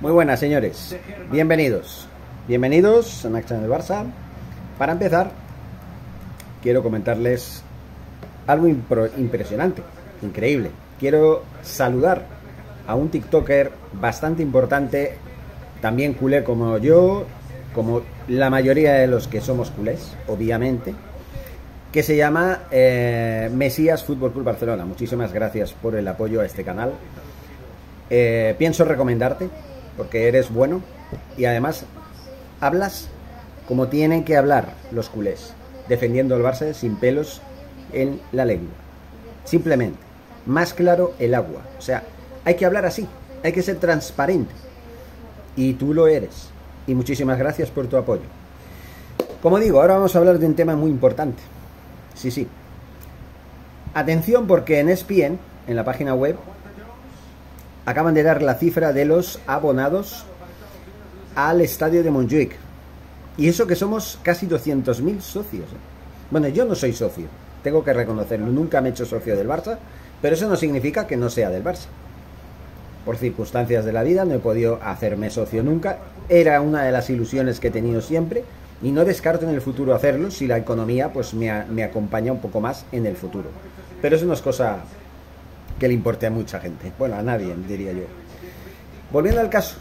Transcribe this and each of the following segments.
Muy buenas, señores. Bienvenidos. Bienvenidos a Max del Barça. Para empezar, quiero comentarles algo impresionante, increíble. Quiero saludar a un TikToker bastante importante, también culé como yo, como la mayoría de los que somos culés, obviamente, que se llama eh, Mesías Fútbol Club Barcelona. Muchísimas gracias por el apoyo a este canal. Eh, pienso recomendarte porque eres bueno y además hablas como tienen que hablar los culés, defendiendo al Barça sin pelos en la lengua. Simplemente, más claro el agua. O sea, hay que hablar así, hay que ser transparente. Y tú lo eres. Y muchísimas gracias por tu apoyo. Como digo, ahora vamos a hablar de un tema muy importante. Sí, sí. Atención porque en ESPN, en la página web, acaban de dar la cifra de los abonados al estadio de Montjuic. Y eso que somos casi 200.000 socios. ¿eh? Bueno, yo no soy socio, tengo que reconocerlo. Nunca me he hecho socio del Barça, pero eso no significa que no sea del Barça. Por circunstancias de la vida no he podido hacerme socio nunca. Era una de las ilusiones que he tenido siempre y no descarto en el futuro hacerlo si la economía pues me, me acompaña un poco más en el futuro. Pero eso no es cosa que le importe a mucha gente. Bueno, a nadie, diría yo. Volviendo al caso,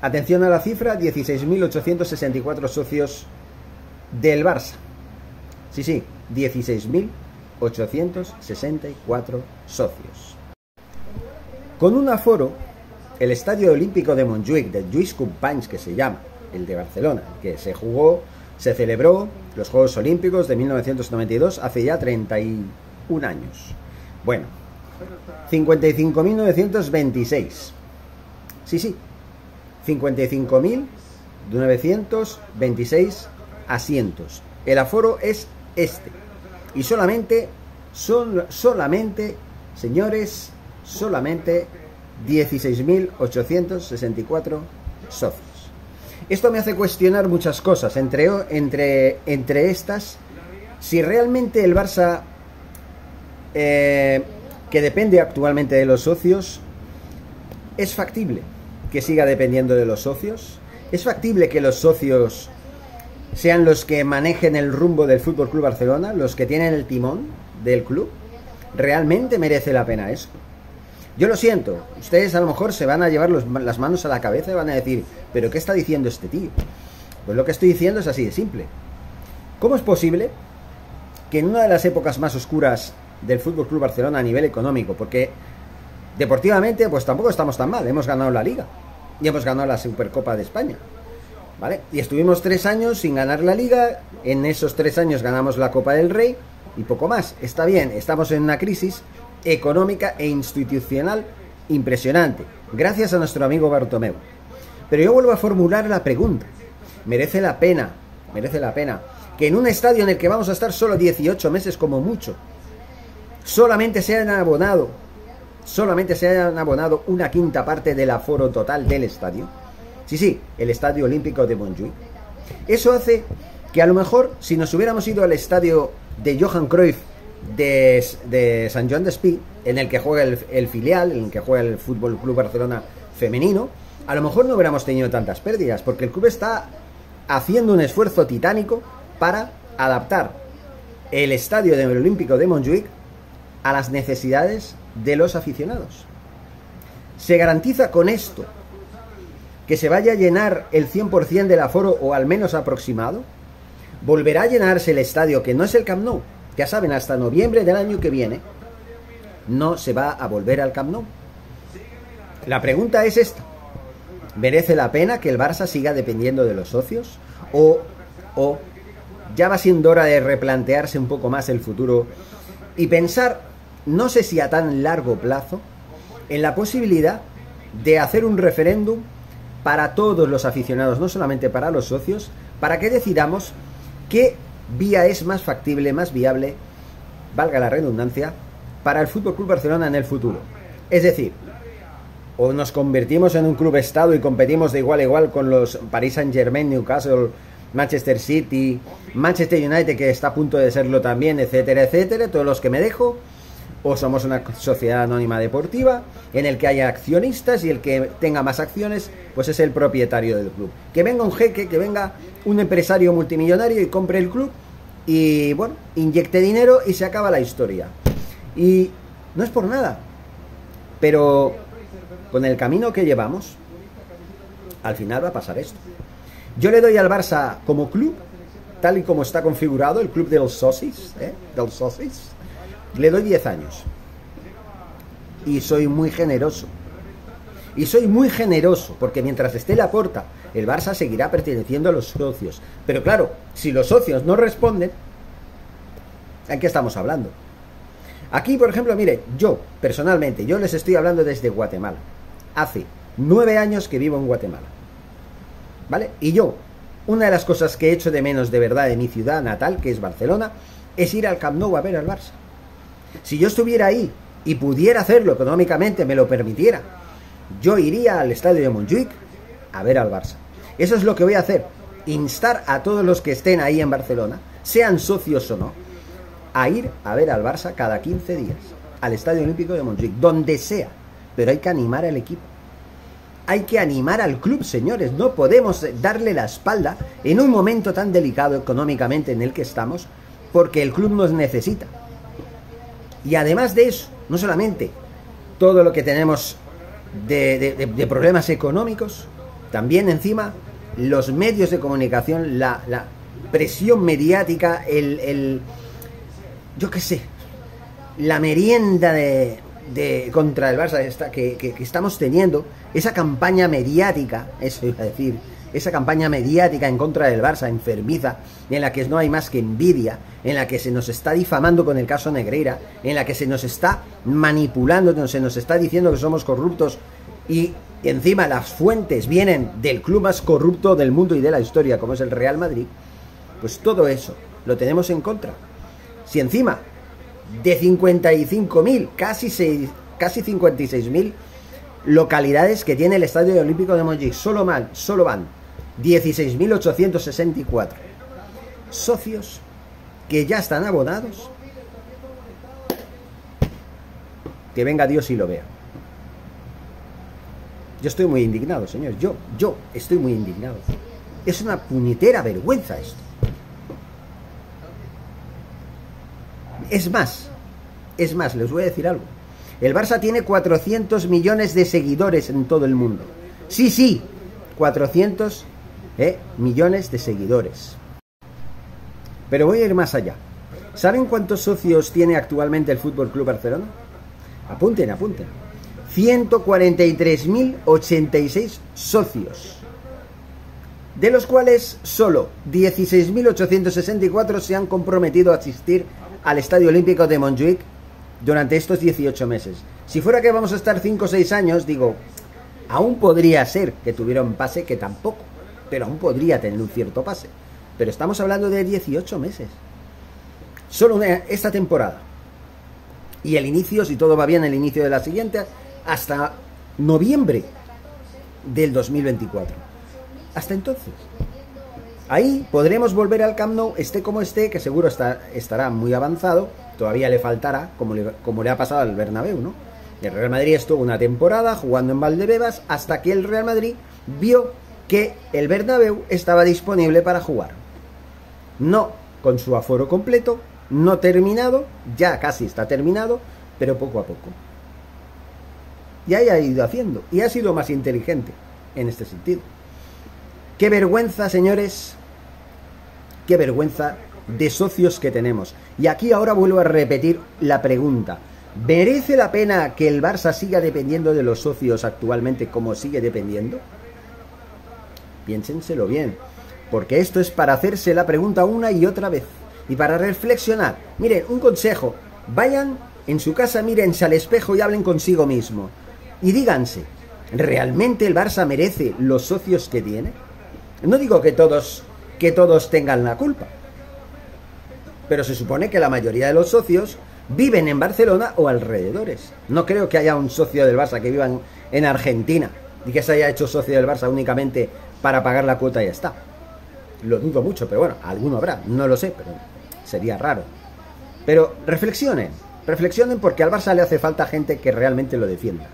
atención a la cifra, 16.864 socios del Barça. Sí, sí, 16.864 socios. Con un aforo, el Estadio Olímpico de Montjuic, de Lluís Companys, que se llama, el de Barcelona, que se jugó, se celebró los Juegos Olímpicos de 1992 hace ya 31 años. Bueno, 55.926. Sí, sí. 55.926 asientos. El aforo es este. Y solamente, son, solamente, señores, solamente 16.864 socios. Esto me hace cuestionar muchas cosas, entre, entre, entre estas, si realmente el Barça eh, que depende actualmente de los socios, ¿es factible que siga dependiendo de los socios? ¿Es factible que los socios sean los que manejen el rumbo del Fútbol Club Barcelona, los que tienen el timón del club? ¿Realmente merece la pena eso? Yo lo siento, ustedes a lo mejor se van a llevar las manos a la cabeza y van a decir, ¿pero qué está diciendo este tío? Pues lo que estoy diciendo es así de simple. ¿Cómo es posible que en una de las épocas más oscuras del Fútbol Club Barcelona a nivel económico, porque deportivamente, pues tampoco estamos tan mal. Hemos ganado la Liga y hemos ganado la Supercopa de España. ¿Vale? Y estuvimos tres años sin ganar la Liga. En esos tres años ganamos la Copa del Rey y poco más. Está bien, estamos en una crisis económica e institucional impresionante, gracias a nuestro amigo Bartomeu. Pero yo vuelvo a formular la pregunta. ¿Merece la pena, merece la pena, que en un estadio en el que vamos a estar solo 18 meses como mucho, solamente se hayan abonado, solamente se hayan abonado una quinta parte del aforo total del estadio. Sí, sí, el Estadio Olímpico de Montjuic. Eso hace que a lo mejor si nos hubiéramos ido al estadio de Johan Cruyff de, San John de Spí, en el que juega el, filial, en el que juega el Fútbol Club Barcelona femenino, a lo mejor no hubiéramos tenido tantas pérdidas, porque el club está haciendo un esfuerzo titánico para adaptar el estadio del Olímpico de Montjuic a las necesidades de los aficionados. Se garantiza con esto que se vaya a llenar el 100% del aforo o al menos aproximado. Volverá a llenarse el estadio, que no es el Camp Nou. Ya saben, hasta noviembre del año que viene no se va a volver al Camp Nou. La pregunta es esta. ¿Merece la pena que el Barça siga dependiendo de los socios? ¿O, o ya va siendo hora de replantearse un poco más el futuro y pensar no sé si a tan largo plazo, en la posibilidad de hacer un referéndum para todos los aficionados, no solamente para los socios, para que decidamos qué vía es más factible, más viable, valga la redundancia, para el Fútbol Club Barcelona en el futuro. Es decir, o nos convertimos en un club estado y competimos de igual a igual con los Paris Saint-Germain, Newcastle, Manchester City, Manchester United que está a punto de serlo también, etcétera, etcétera, todos los que me dejo, o somos una sociedad anónima deportiva en el que haya accionistas y el que tenga más acciones pues es el propietario del club. Que venga un jeque, que venga un empresario multimillonario y compre el club y bueno, inyecte dinero y se acaba la historia. Y no es por nada, pero con el camino que llevamos, al final va a pasar esto. Yo le doy al Barça como club, tal y como está configurado, el club de los socios, ¿eh? del le doy 10 años. Y soy muy generoso. Y soy muy generoso, porque mientras esté la puerta, el Barça seguirá perteneciendo a los socios. Pero claro, si los socios no responden, ¿en qué estamos hablando? Aquí, por ejemplo, mire, yo, personalmente, yo les estoy hablando desde Guatemala. Hace nueve años que vivo en Guatemala. ¿Vale? Y yo, una de las cosas que he hecho de menos de verdad de mi ciudad natal, que es Barcelona, es ir al Camp Nou a ver al Barça. Si yo estuviera ahí y pudiera hacerlo económicamente, me lo permitiera, yo iría al estadio de Montjuic a ver al Barça. Eso es lo que voy a hacer. Instar a todos los que estén ahí en Barcelona, sean socios o no, a ir a ver al Barça cada 15 días, al Estadio Olímpico de Montjuic, donde sea. Pero hay que animar al equipo. Hay que animar al club, señores. No podemos darle la espalda en un momento tan delicado económicamente en el que estamos, porque el club nos necesita. Y además de eso, no solamente todo lo que tenemos de, problemas económicos, también encima los medios de comunicación, la, presión mediática, el, yo qué sé, la merienda de, contra el Barça que, estamos teniendo, esa campaña mediática, eso iba a decir, esa campaña mediática en contra del Barça, enfermiza, en la que no hay más que envidia, en la que se nos está difamando con el caso Negreira, en la que se nos está manipulando, se nos está diciendo que somos corruptos y encima las fuentes vienen del club más corrupto del mundo y de la historia, como es el Real Madrid, pues todo eso lo tenemos en contra. Si encima de 55.000, casi, casi 56.000 localidades que tiene el Estadio Olímpico de Montjuic, solo, mal, solo van 16.864 socios que ya están abonados. Que venga Dios y lo vea. Yo estoy muy indignado, señor. Yo, yo estoy muy indignado. Es una puñetera vergüenza esto. Es más, es más, les voy a decir algo. El Barça tiene 400 millones de seguidores en todo el mundo. Sí, sí, 400 ¿eh? millones de seguidores. Pero voy a ir más allá. ¿Saben cuántos socios tiene actualmente el Fútbol Club Barcelona? Apunten, apunten. 143.086 socios, de los cuales solo 16.864 se han comprometido a asistir al Estadio Olímpico de Montjuic durante estos 18 meses. Si fuera que vamos a estar 5 o 6 años, digo, aún podría ser que tuviera un pase que tampoco, pero aún podría tener un cierto pase. Pero estamos hablando de 18 meses. Solo esta temporada. Y el inicio, si todo va bien, el inicio de la siguiente, hasta noviembre del 2024. Hasta entonces. Ahí podremos volver al Camp Nou, esté como esté, que seguro está, estará muy avanzado, todavía le faltará, como le, como le ha pasado al Bernabéu, ¿no? El Real Madrid estuvo una temporada jugando en Valdebebas hasta que el Real Madrid vio que el Bernabéu estaba disponible para jugar. No con su aforo completo, no terminado, ya casi está terminado, pero poco a poco. Y haya ido haciendo, y ha sido más inteligente en este sentido. Qué vergüenza, señores, qué vergüenza de socios que tenemos. Y aquí ahora vuelvo a repetir la pregunta. ¿Merece la pena que el Barça siga dependiendo de los socios actualmente como sigue dependiendo? Piénsenselo bien, porque esto es para hacerse la pregunta una y otra vez y para reflexionar. Miren, un consejo, vayan en su casa, mírense al espejo y hablen consigo mismo. Y díganse, ¿realmente el Barça merece los socios que tiene? No digo que todos que todos tengan la culpa, pero se supone que la mayoría de los socios viven en Barcelona o alrededores. No creo que haya un socio del Barça que viva en, Argentina y que se haya hecho socio del Barça únicamente para pagar la cuota y ya está. Lo dudo mucho, pero bueno, alguno habrá, no lo sé, pero sería raro. Pero reflexionen, Reflexionen porque al Barça le hace falta gente que realmente lo defienda.